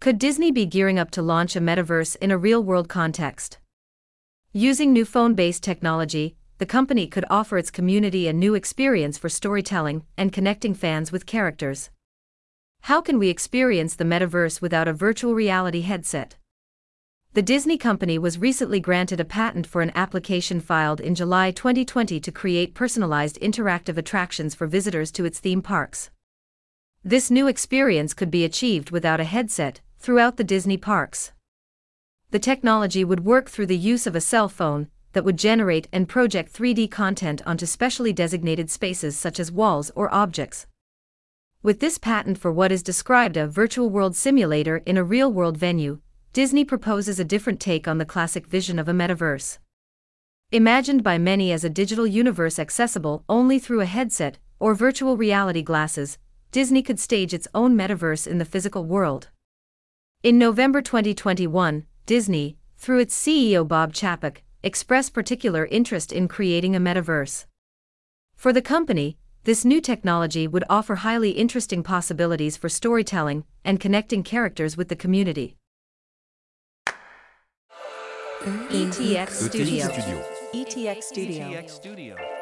Could Disney be gearing up to launch a metaverse in a real world context? Using new phone based technology, the company could offer its community a new experience for storytelling and connecting fans with characters. How can we experience the metaverse without a virtual reality headset? The Disney company was recently granted a patent for an application filed in July 2020 to create personalized interactive attractions for visitors to its theme parks. This new experience could be achieved without a headset throughout the Disney parks. The technology would work through the use of a cell phone that would generate and project 3D content onto specially designated spaces such as walls or objects. With this patent for what is described a virtual world simulator in a real world venue, Disney proposes a different take on the classic vision of a metaverse. Imagined by many as a digital universe accessible only through a headset or virtual reality glasses, Disney could stage its own metaverse in the physical world. In November 2021, Disney, through its CEO Bob Chapek, expressed particular interest in creating a metaverse. For the company, this new technology would offer highly interesting possibilities for storytelling and connecting characters with the community. ETX Studio. ETX Studio. ETX Studio.